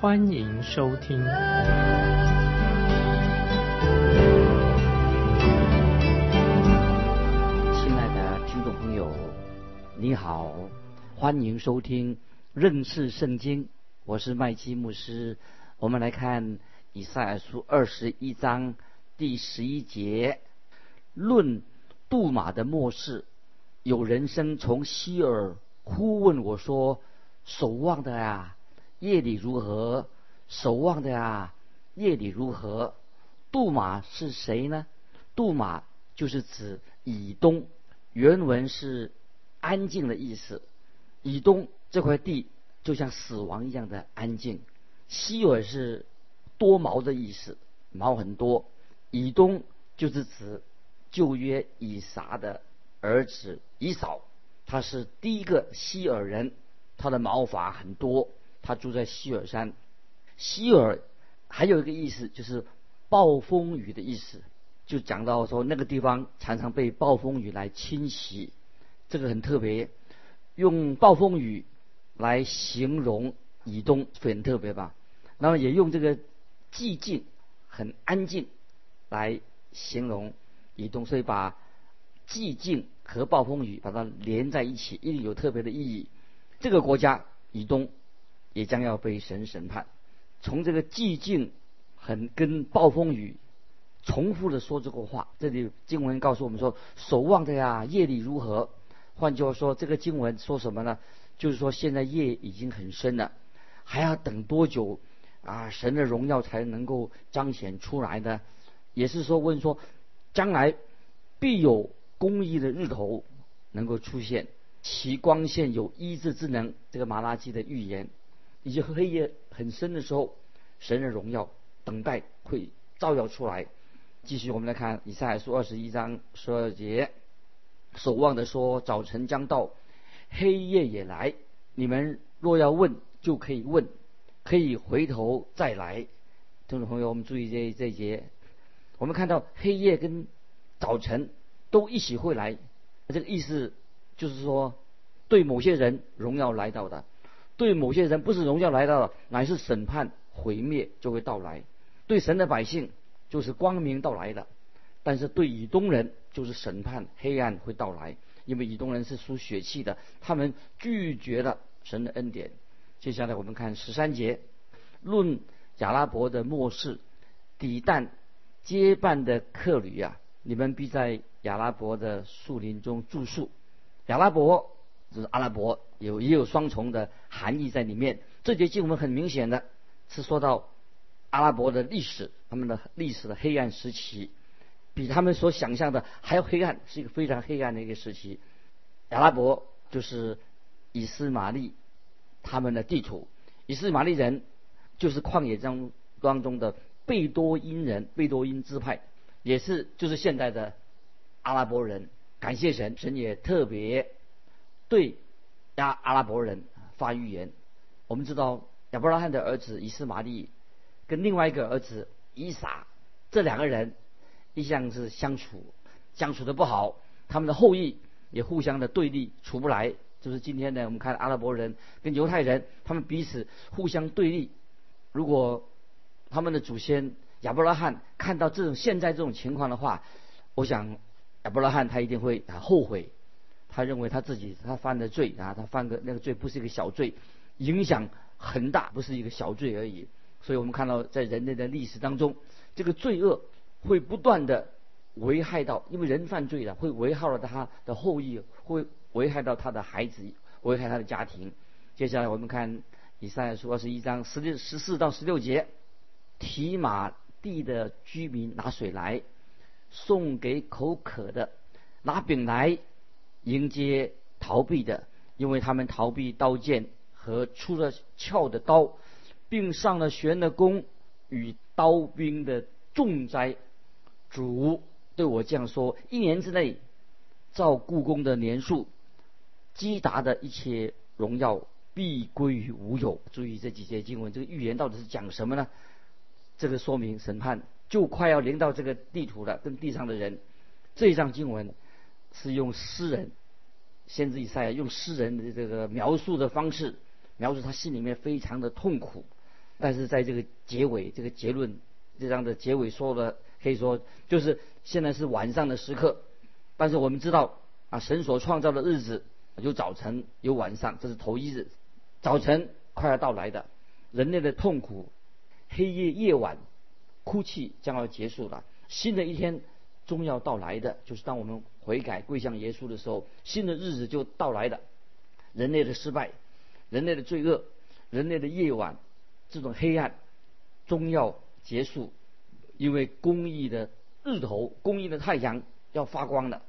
欢迎收听。亲爱的听众朋友，你好，欢迎收听认识圣经。我是麦基牧师。我们来看以赛亚书二十一章第十一节，论杜马的末世。有人声从希尔呼问我说：“守望的呀，夜里如何？守望的呀，夜里如何？”杜马是谁呢？杜马就是指以东，原文是安静的意思。以东这块地就像死亡一样的安静。希尔是多毛的意思，毛很多。以东就是指旧约以撒的儿子以扫，他是第一个希尔人，他的毛发很多，他住在希尔山。希尔还有一个意思就是暴风雨的意思。就讲到说那个地方常常被暴风雨来侵袭，这个很特别，用暴风雨来形容以东很特别吧。那么也用这个寂静、很安静来形容以东，所以把寂静和暴风雨把它连在一起，一定有特别的意义。这个国家以东也将要被神审判。从这个寂静很跟暴风雨。重复的说这个话，这里经文告诉我们说：“守望的呀，夜里如何？”换句话说，这个经文说什么呢？就是说现在夜已经很深了，还要等多久啊？神的荣耀才能够彰显出来呢？也是说问说，将来必有公义的日头能够出现，其光线有医治之能。这个马拉基的预言，以及黑夜很深的时候，神的荣耀等待会照耀出来。继续，我们来看以赛亚书二十一章十二节，守望的说：“早晨将到，黑夜也来。你们若要问，就可以问，可以回头再来。”听众朋友，我们注意这这一节，我们看到黑夜跟早晨都一起会来，这个意思就是说，对某些人荣耀来到的，对某些人不是荣耀来到的，乃是审判毁灭就会到来。对神的百姓。就是光明到来的，但是对以东人就是审判黑暗会到来，因为以东人是属血气的，他们拒绝了神的恩典。接下来我们看十三节，论亚拉伯的末世，抵旦接伴的客旅啊，你们必在亚拉伯的树林中住宿。亚拉伯就是阿拉伯，有也有双重的含义在里面。这节经文很明显的是说到。阿拉伯的历史，他们的历史的黑暗时期，比他们所想象的还要黑暗，是一个非常黑暗的一个时期。阿拉伯就是以斯玛利他们的地图，以斯玛利人就是旷野当当中的贝多因人，贝多因支派，也是就是现在的阿拉伯人。感谢神，神也特别对亚阿拉伯人发预言。我们知道亚伯拉罕的儿子以斯玛利。跟另外一个儿子伊撒，这两个人一向是相处相处的不好，他们的后裔也互相的对立，处不来。就是今天呢，我们看阿拉伯人跟犹太人，他们彼此互相对立。如果他们的祖先亚伯拉罕看到这种现在这种情况的话，我想亚伯拉罕他一定会啊后悔，他认为他自己他犯的罪啊，他犯个那个罪不是一个小罪，影响很大，不是一个小罪而已。所以我们看到，在人类的历史当中，这个罪恶会不断的危害到，因为人犯罪了，会危害到他的后裔，会危害到他的孩子，危害他的家庭。接下来我们看以赛亚书二十一章十六、十四到十六节，提马地的居民拿水来送给口渴的，拿饼来迎接逃避的，因为他们逃避刀剑和出了鞘的刀。并上了弦的弓，与刀兵的重灾。主对我这样说：一年之内，照故宫的年数，积达的一切荣耀必归于无有。注意这几节经文，这个预言到底是讲什么呢？这个说明审判就快要临到这个地图了，跟地上的人。这一章经文是用诗人先知以赛亚用诗人的这个描述的方式，描述他心里面非常的痛苦。但是在这个结尾，这个结论这章的结尾说的，可以说就是现在是晚上的时刻。但是我们知道啊，神所创造的日子有早晨有晚上，这是头一日，早晨快要到来的，人类的痛苦。黑夜夜晚，哭泣将要结束了。新的一天终要到来的，就是当我们悔改归向耶稣的时候，新的日子就到来的。人类的失败，人类的罪恶，人类的夜晚，这种黑暗终要结束，因为公义的日头，公义的太阳要发光了。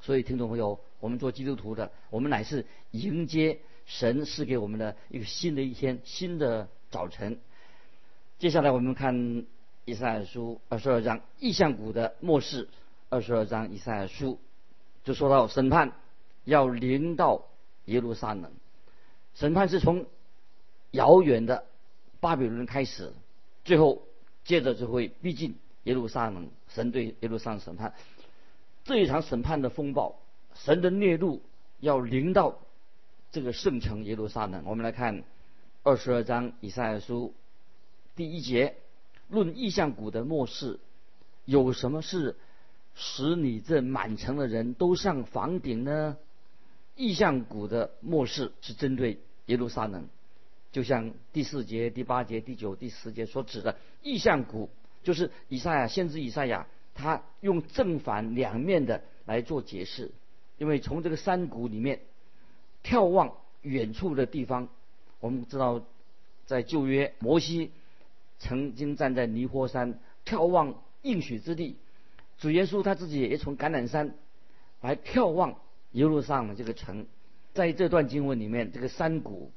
所以，听众朋友，我们做基督徒的，我们乃是迎接神赐给我们的一个新的一天，新的早晨。接下来我们看以赛亚书二十二章意象谷的末世。二十二章以赛亚书就说到审判要临到耶路撒冷，审判是从遥远的巴比伦开始，最后接着就会逼近耶路撒冷。神对耶路撒冷审判这一场审判的风暴，神的烈怒要临到这个圣城耶路撒冷。我们来看二十二章以赛亚书。第一节论意象谷的末世，有什么事使你这满城的人都上房顶呢？意象谷的末世是针对耶路撒冷，就像第四节、第八节、第九、第十节所指的意象谷，就是以赛亚先知以赛亚，他用正反两面的来做解释，因为从这个山谷里面眺望远处的地方，我们知道在旧约摩西。曾经站在尼泊山眺望应许之地，主耶稣他自己也从橄榄山来眺望耶路撒冷这个城。在这段经文里面，这个山谷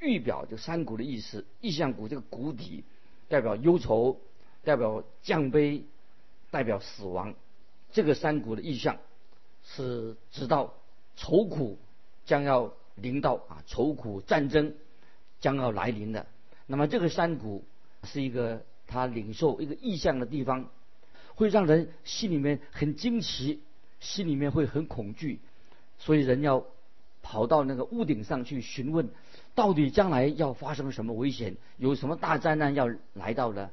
预表这山谷的意思，意象谷这个谷底代表忧愁，代表降悲，代表死亡。这个山谷的意象是直到愁苦将要临到啊，愁苦战争将要来临的。那么这个山谷。是一个他领受一个意象的地方，会让人心里面很惊奇，心里面会很恐惧，所以人要跑到那个屋顶上去询问，到底将来要发生什么危险，有什么大灾难要来到呢？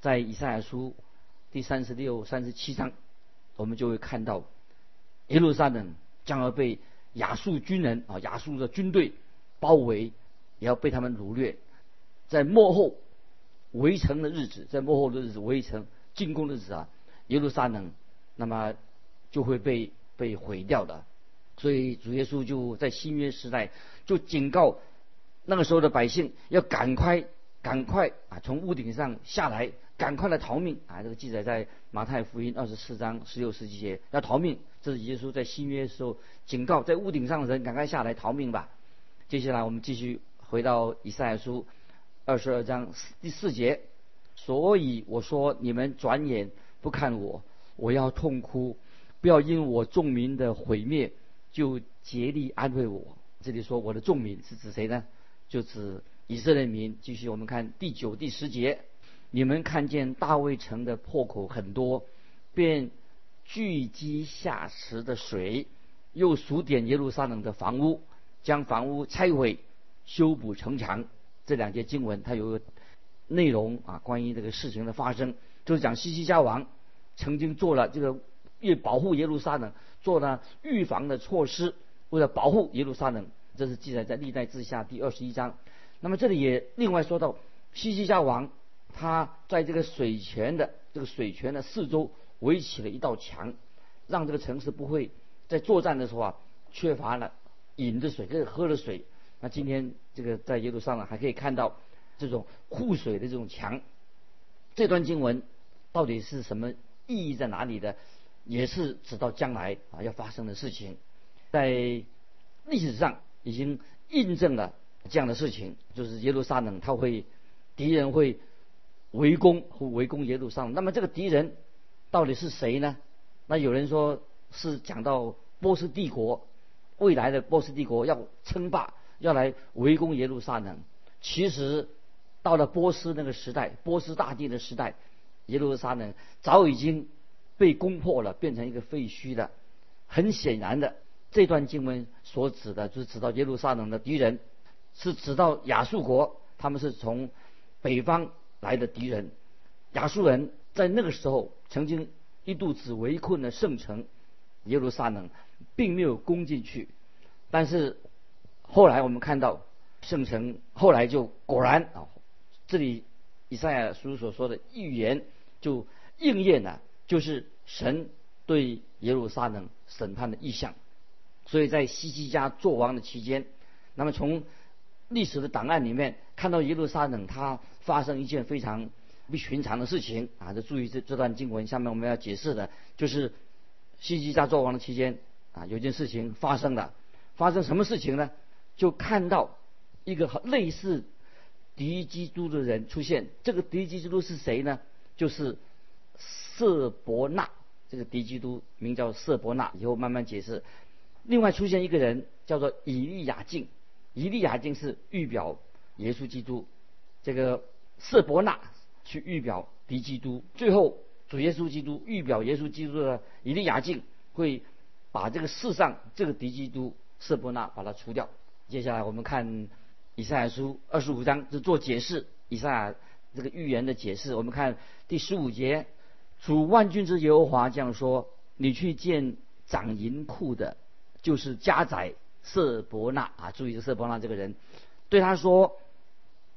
在以赛亚书第三十六、三十七章，我们就会看到耶路撒冷将要被亚述军人啊，亚述的军队包围，也要被他们掳掠，在幕后。围城的日子，在幕后的日子，围城进攻的日子啊，耶路撒冷，那么就会被被毁掉的。所以主耶稣就在新约时代就警告那个时候的百姓，要赶快赶快啊，从屋顶上下来，赶快来逃命啊！这个记载在马太福音二十四章十六十几节，要逃命。这是耶稣在新约时候警告在屋顶上的人，赶快下来逃命吧。接下来我们继续回到以赛亚书。二十二章第四节，所以我说你们转眼不看我，我要痛哭，不要因我众民的毁灭就竭力安慰我。这里说我的众民是指谁呢？就指以色列民。继续我们看第九、第十节，你们看见大卫城的破口很多，便聚集下池的水，又数点耶路撒冷的房屋，将房屋拆毁，修补城墙。这两节经文，它有内容啊，关于这个事情的发生，就是讲西西家王曾经做了这个为保护耶路撒冷做了预防的措施，为了保护耶路撒冷，这是记载在历代志下第二十一章。那么这里也另外说到，西西家王他在这个水泉的这个水泉的四周围起了一道墙，让这个城市不会在作战的时候啊缺乏了饮的水，跟喝的水。那今天这个在耶路撒冷还可以看到这种护水的这种墙。这段经文到底是什么意义在哪里的？也是指到将来啊要发生的事情，在历史上已经印证了这样的事情，就是耶路撒冷它会敌人会围攻围攻耶路撒冷。那么这个敌人到底是谁呢？那有人说是讲到波斯帝国，未来的波斯帝国要称霸，要来围攻耶路撒冷。其实到了波斯那个时代，波斯大帝的时代，耶路撒冷早已经被攻破了，变成一个废墟了。很显然的，这段经文所指的就是指到耶路撒冷的敌人，是指到亚述国，他们是从北方来的敌人。亚述人在那个时候曾经一度只围困了圣城耶路撒冷，并没有攻进去。但是后来我们看到圣城后来就果然啊，这里以赛亚书所说的预言就应验了，就是神对耶路撒冷。审判的意向，所以在西西家做王的期间，那么从历史的档案里面看到耶路撒冷它发生一件非常不寻常的事情啊！就注意这这段经文下面我们要解释的，就是西西家做王的期间啊，有件事情发生了。发生什么事情呢？就看到一个类似敌基督的人出现。这个敌基督是谁呢？就是色伯纳。这个敌基督名叫色伯纳，以后慢慢解释。另外出现一个人叫做以利亚敬，以利亚敬是预表耶稣基督，这个色伯纳去预表敌基督。最后主耶稣基督预表耶稣基督的以利亚敬会把这个世上这个敌基督色伯纳把它除掉。接下来我们看以赛亚书二十五章是做解释，以赛亚这个预言的解释。我们看第十五节。主万军之耶和华这样说：“你去见掌银库的，就是加载色伯纳啊！注意这，色伯纳这个人，对他说：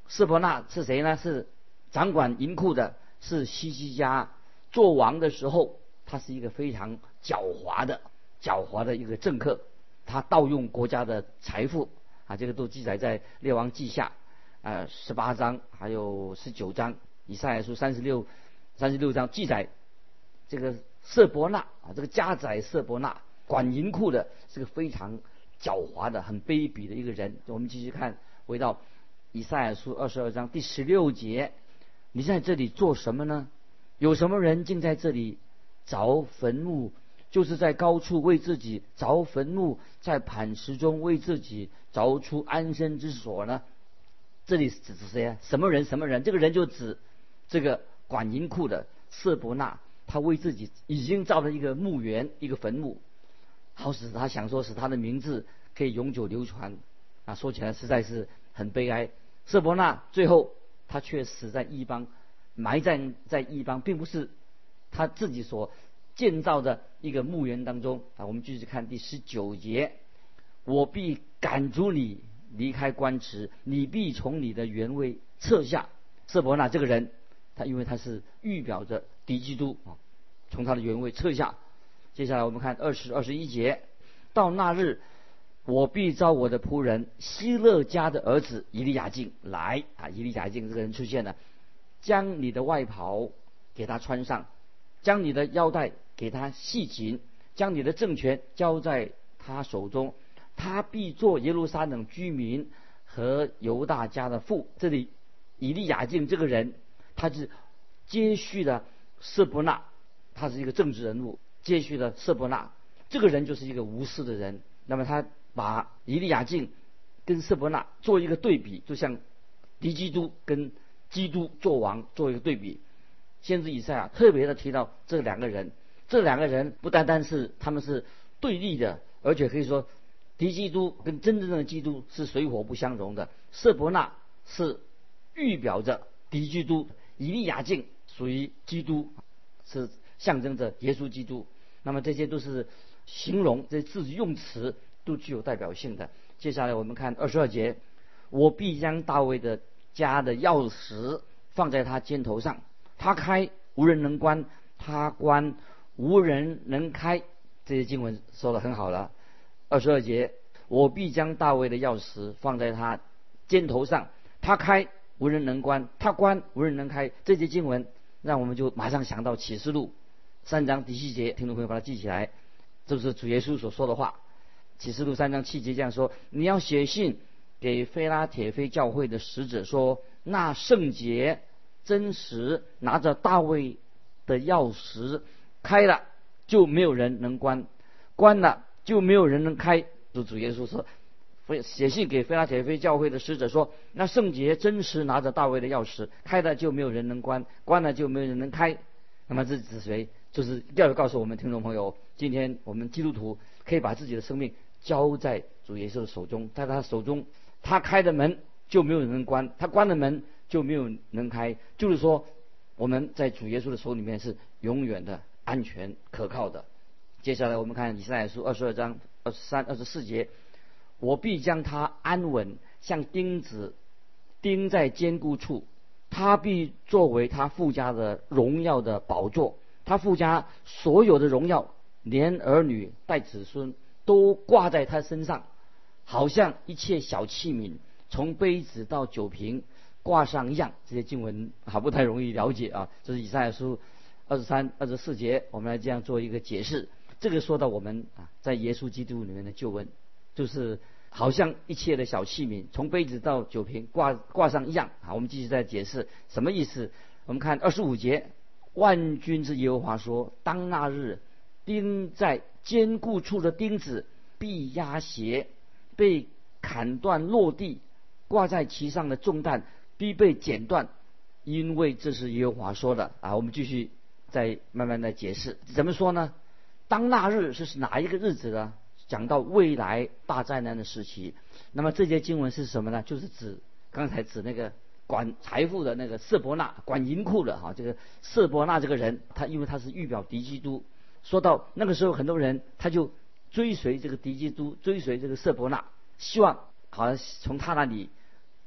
色伯纳是谁呢？是掌管银库的，是西西家做王的时候，他是一个非常狡猾的、狡猾的一个政客。他盗用国家的财富啊！这个都记载在列王记下，啊，十八章还有十九章，以赛亚书三十六。”三十六章记载，这个色伯纳啊，这个加载色伯纳管银库的，是个非常狡猾的、很卑鄙的一个人。我们继续看，回到以赛亚书二十二章第十六节，你在这里做什么呢？有什么人竟在这里凿坟墓？就是在高处为自己凿坟墓，在磐石中为自己凿出安身之所呢？这里指的是谁啊？什么人？什么人？这个人就指这个。管银库的色伯纳，他为自己已经造了一个墓园，一个坟墓，好使他想说使他的名字可以永久流传。啊，说起来实在是很悲哀。色伯纳最后他却死在异邦，埋葬在异邦，并不是他自己所建造的一个墓园当中。啊，我们继续看第十九节：我必赶逐你离开官职，你必从你的原位撤下。色伯纳这个人。他因为他是预表着敌基督啊，从他的原位撤下。接下来我们看二十二十一节，到那日，我必召我的仆人希勒家的儿子以利亚敬来啊，以利亚敬这个人出现了，将你的外袍给他穿上，将你的腰带给他系紧，将你的政权交在他手中，他必做耶路撒冷居民和犹大家的父。这里以利亚敬这个人。他是接续了色伯纳，他是一个政治人物，接续了色伯纳，这个人就是一个无私的人。那么他把以利亚敬跟色伯纳做一个对比，就像敌基督跟基督做王做一个对比。先知以赛亚特别的提到这两个人，这两个人不单单是他们是对立的，而且可以说敌基督跟真正的基督是水火不相容的。色伯纳是预表着敌基督。以利亚敬属于基督，是象征着耶稣基督。那么这些都是形容，这字用词都具有代表性的。接下来我们看二十二节：我必将大卫的家的钥匙放在他肩头上，他开无人能关，他关无人能开。这些经文说的很好了。二十二节：我必将大卫的钥匙放在他肩头上，他开。无人能关，他关无人能开。这节经文让我们就马上想到启示录三章第七节，听众朋友把它记起来，这是主耶稣所说的话。启示录三章七节这样说：你要写信给菲拉铁菲教会的使者说，那圣洁真实拿着大卫的钥匙，开了就没有人能关，关了就没有人能开。主主耶稣说，写信给菲拉铁菲教会的使者说，那圣洁真实拿着大卫的钥匙，开了就没有人能关，关了就没有人能开。那么这是谁？就是要告诉我们听众朋友，今天我们基督徒可以把自己的生命交在主耶稣的手中，在他手中，他开的门就没有人能关，他关的门就没有能开。就是说，我们在主耶稣的手里面是永远的安全可靠的。接下来我们看以赛亚书二十二章二十三、二十四节：我必将他安稳，像钉子钉在坚固处。他必作为他附加的荣耀的宝座，他附加所有的荣耀，连儿女带子孙都挂在他身上，好像一切小器皿，从杯子到酒瓶挂上样。这些经文还不太容易了解啊。这是以赛亚书二十三、二十四节，我们来这样做一个解释。这个说到我们啊，在耶稣基督里面的救恩，就是。好像一切的小器皿，从杯子到酒瓶挂挂上样啊！我们继续再解释什么意思。我们看二十五节，万军之耶和华说：“当那日，钉在坚固处的钉子必压斜，被砍断落地；挂在其上的重担必被剪断，因为这是耶和华说的啊！”我们继续再慢慢的解释，怎么说呢？当那日是哪一个日子呢？讲到未来大灾难的时期，那么这些经文是什么呢？就是指刚才指那个管财富的那个色伯纳，管银库的哈，这个色伯纳这个人，他因为他是预表敌基督，说到那个时候，很多人他就追随这个敌基督，追随这个色伯纳，希望好像从他那里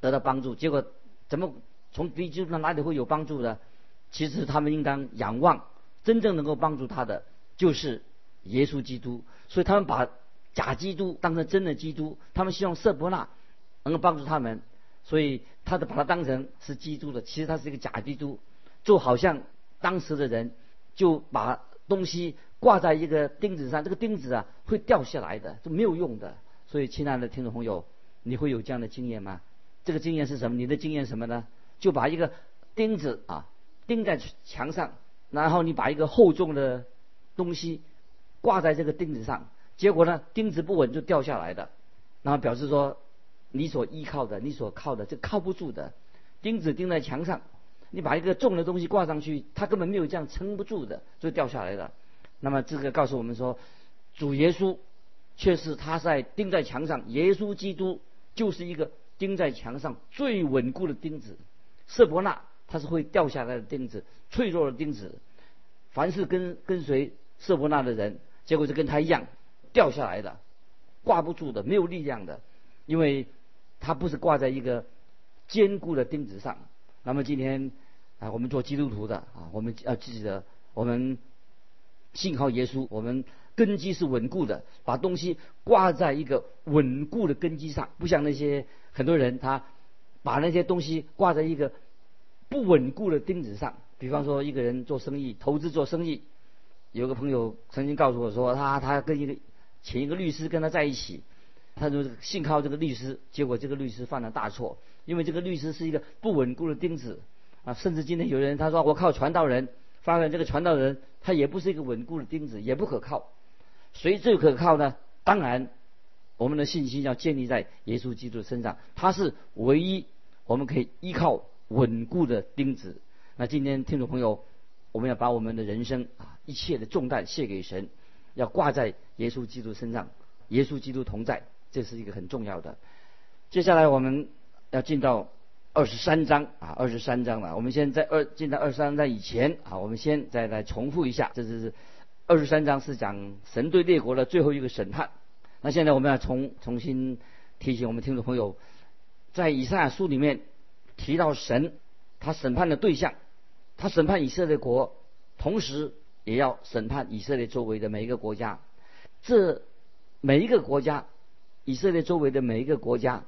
得到帮助。结果怎么从敌基督那哪里会有帮助呢？其实他们应当仰望真正能够帮助他的，就是耶稣基督。所以他们把假基督当成真的基督，他们希望色伯纳能够帮助他们，所以他就把他当成是基督的，其实他是一个假基督，就好像当时的人就把东西挂在一个钉子上，这个钉子啊会掉下来的，就没有用的。所以，亲爱的听众朋友，你会有这样的经验吗？这个经验是什么？你的经验什么呢？就把一个钉子啊钉在墙上，然后你把一个厚重的东西挂在这个钉子上。结果呢，钉子不稳就掉下来的，然后表示说，你所依靠的、你所靠的，这靠不住的。钉子钉在墙上，你把一个重的东西挂上去，它根本没有这样撑不住的，就掉下来了。那么这个告诉我们说，主耶稣却是他在钉在墙上，耶稣基督就是一个钉在墙上最稳固的钉子。色伯纳他是会掉下来的钉子，脆弱的钉子。凡是跟跟随色伯纳的人，结果就跟他一样。掉下来的，挂不住的，没有力量的，因为它不是挂在一个坚固的钉子上。那么今天啊，我们做基督徒的啊，我们要记得，我们信靠耶稣，我们根基是稳固的，把东西挂在一个稳固的根基上，不像那些很多人他把那些东西挂在一个不稳固的钉子上。比方说，一个人做生意、投资做生意，有个朋友曾经告诉我说，他他跟一个请一个律师跟他在一起，他就信靠这个律师，结果这个律师犯了大错，因为这个律师是一个不稳固的钉子啊。甚至今天有人他说我靠传道人，发现这个传道人他也不是一个稳固的钉子，也不可靠。谁最可靠呢？当然，我们的信心要建立在耶稣基督身上，他是唯一我们可以依靠稳固的钉子。那今天听众朋友，我们要把我们的人生啊一切的重担卸给神。要挂在耶稣基督身上，耶稣基督同在，这是一个很重要的。接下来我们要进到二十三章啊，二十三章了。我们先在二进到二十三章以前啊，我们先再来重复一下，这是二十三章是讲神对列国的最后一个审判。那现在我们要重重新提醒我们听众朋友，在以赛亚书里面提到神他审判的对象，他审判以色列国，同时。也要审判以色列周围的每一个国家，这每一个国家，以色列周围的每一个国家，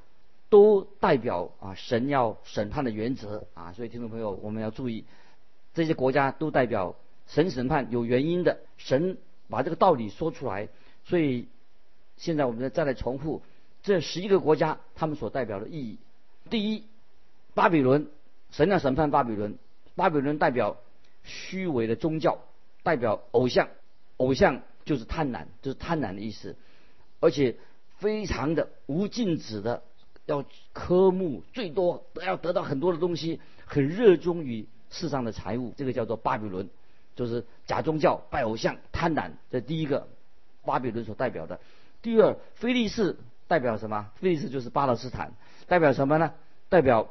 都代表啊神要审判的原则啊，所以听众朋友我们要注意，这些国家都代表神审判有原因的，神把这个道理说出来，所以现在我们再来重复这十一个国家他们所代表的意义。第一，巴比伦，神要审判巴比伦，巴比伦代表虚伪的宗教，代表偶像，偶像就是贪婪，就是贪婪的意思，而且非常的无禁止的要科目，最多要得到很多的东西，很热衷于世上的财物，这个叫做巴比伦，就是假宗教、拜偶像、贪婪。这第一个，巴比伦所代表的。第二，菲利士代表什么？菲利士就是巴勒斯坦，代表什么呢？代表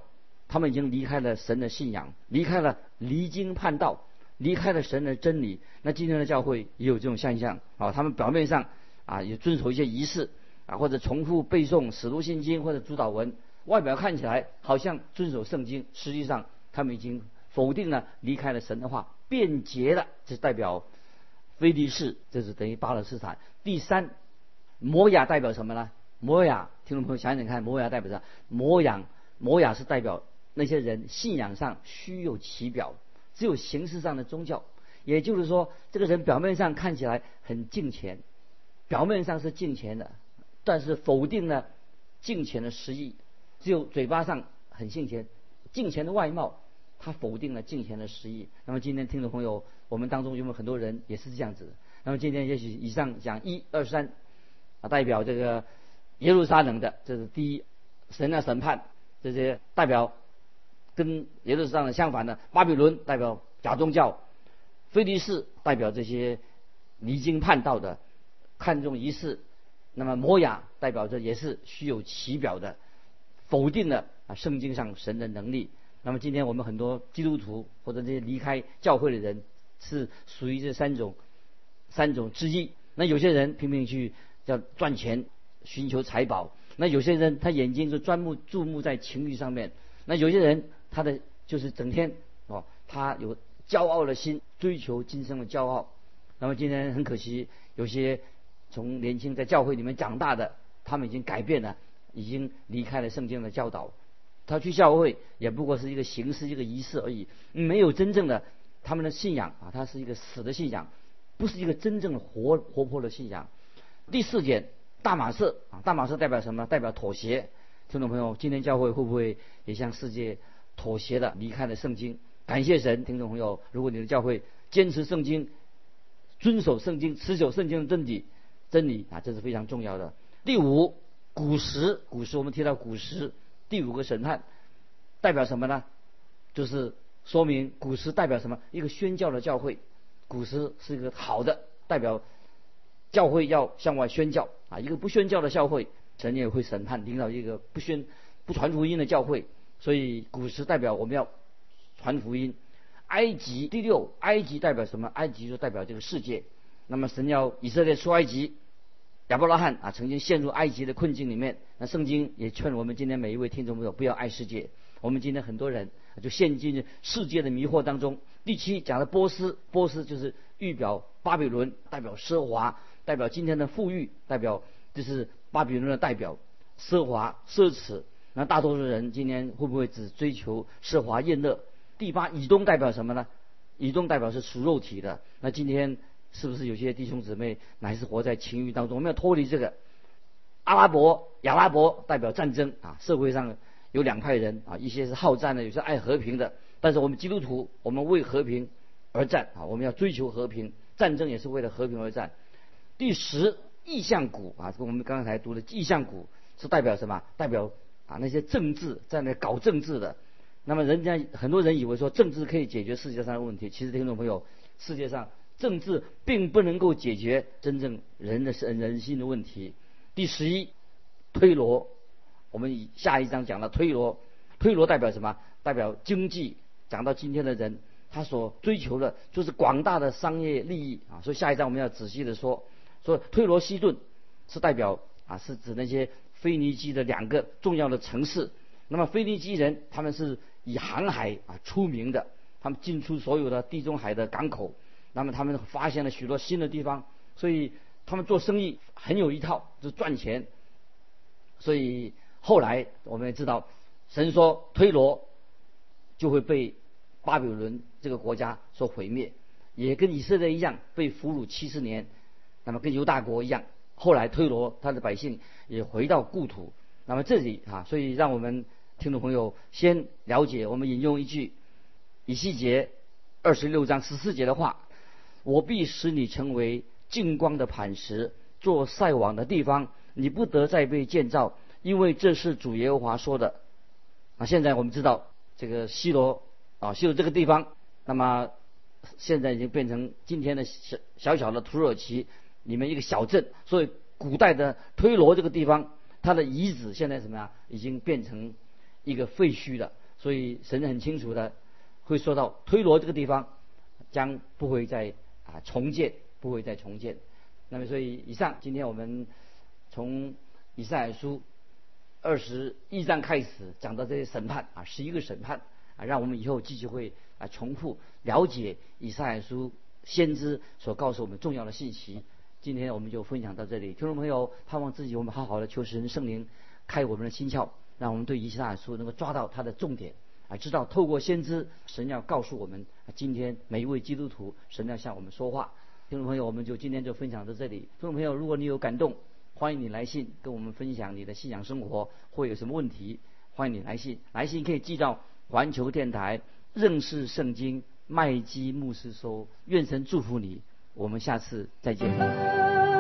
他们已经离开了神的信仰，离开了离经叛道，离开了神的真理。那今天的教会也有这种现象啊，他们表面上啊也遵守一些仪式啊，或者重复背诵使徒信经或者主导文，外表看起来好像遵守圣经，实际上他们已经否定了离开了神的话，变节了，这代表菲利士，这是等于巴勒斯坦。第三，摩亚代表什么呢？摩亚，听众朋友想想看，摩亚代表什么？摩亚。摩雅是代表那些人信仰上虚有其表，只有形式上的宗教。也就是说，这个人表面上看起来很敬虔，表面上是敬虔的，但是否定了敬虔的实意。只有嘴巴上很敬虔，敬虔的外貌，他否定了敬虔的实意。那么今天听众朋友，我们当中有没有很多人也是这样子？那么今天也许以上讲一二三啊，代表这个耶路撒冷的，这是第一神的审判。这些代表跟耶路撒冷相反的，巴比伦代表假宗教，菲利士代表这些离经叛道的，看重仪式，那么摩亚代表着也是虚有其表的，否定了啊圣经上神的能力。那么今天我们很多基督徒或者这些离开教会的人，是属于这三种三种之一。那有些人拼命去要赚钱，寻求财宝。那有些人他眼睛就专目注目在情欲上面，那有些人他的就是整天哦，他有骄傲的心，追求今生的骄傲。那么今天很可惜，有些从年轻在教会里面长大的，他们已经改变了，已经离开了圣经的教导。他去教会也不过是一个形式、一个仪式而已，没有真正的他们的信仰啊，他是一个死的信仰，不是一个真正的活活泼的信仰。第四点。大马士啊，大马士代表什么？代表妥协。听众朋友，今天教会会不会也向世界妥协的离开了圣经？感谢神，听众朋友，如果你的教会坚持圣经，遵守圣经，持守圣经的真理，真理啊，这是非常重要的。第五，古时，古时我们提到古时，第五个审判代表什么呢？就是说明古时代表什么？一个宣教的教会，古时是一个好的代表。教会要向外宣教啊，一个不宣教的教会，神也会审判领导一个不宣、不传福音的教会。所以古时代表我们要传福音。埃及第六，埃及代表什么？埃及就代表这个世界。那么神要以色列出埃及，亚伯拉罕啊曾经陷入埃及的困境里面。那圣经也劝我们今天每一位听众朋友不要爱世界。我们今天很多人就陷进世界的迷惑当中。第七讲的波斯，波斯就是预表巴比伦，代表奢华。代表今天的富裕，代表这是巴比伦的代表，奢华奢侈。那大多数人今天会不会只追求奢华宴乐？第八，以东代表什么呢？以东代表是属肉体的。那今天是不是有些弟兄姊妹还是活在情欲当中？我们要脱离这个。阿拉伯、亚拉伯代表战争啊，社会上有两派人啊，一些是好战的，有些爱和平的。但是我们基督徒，我们为和平而战啊，我们要追求和平，战争也是为了和平而战。第十意象股啊，这个我们刚才读的意象股是代表什么？代表啊那些政治在那搞政治的。那么人家很多人以为说政治可以解决世界上的问题，其实听众朋友，世界上政治并不能够解决真正人的人人性的问题。第十一推罗，我们下一章讲了推罗，推罗代表什么？代表经济。讲到今天的人，他所追求的就是广大的商业利益啊。所以下一章我们要仔细的说。说推罗西顿是代表啊，是指那些腓尼基的两个重要的城市。那么腓尼基人他们是以航海啊出名的，他们进出所有的地中海的港口。那么他们发现了许多新的地方，所以他们做生意很有一套，就赚钱。所以后来我们也知道，神说推罗就会被巴比伦这个国家所毁灭，也跟以色列一样被俘虏七十年。那么跟犹大国一样，后来推罗他的百姓也回到故土。那么这里啊，所以让我们听众朋友先了解，我们引用一句以西结二十六章十四节的话：“我必使你成为净光的磐石，做晒网的地方，你不得再被建造，因为这是主耶和华说的。”啊，现在我们知道这个西罗啊，西罗这个地方，那么现在已经变成今天的小小小的土耳其里面一个小镇，所以古代的推罗这个地方，它的遗址现在什么呀？已经变成一个废墟了。所以神很清楚的会说到推罗这个地方将不会再啊重建，不会再重建。那么所以以上今天我们从以赛亚书。二十一章开始讲到这些审判啊，十一个审判啊，让我们以后继续会啊重复了解以赛亚书先知所告诉我们重要的信息。今天我们就分享到这里，听众朋友，盼望自己我们好好的求神圣灵开我们的心窍，让我们对以赛亚书能够抓到它的重点啊，知道透过先知神要告诉我们，今天每一位基督徒神要向我们说话。听众朋友，我们就今天就分享到这里。听众朋友，如果你有感动。欢迎你来信跟我们分享你的信仰生活或有什么问题，欢迎你来信，来信可以寄到环球电台认识圣经麦基牧师收，愿神祝福你，我们下次再见。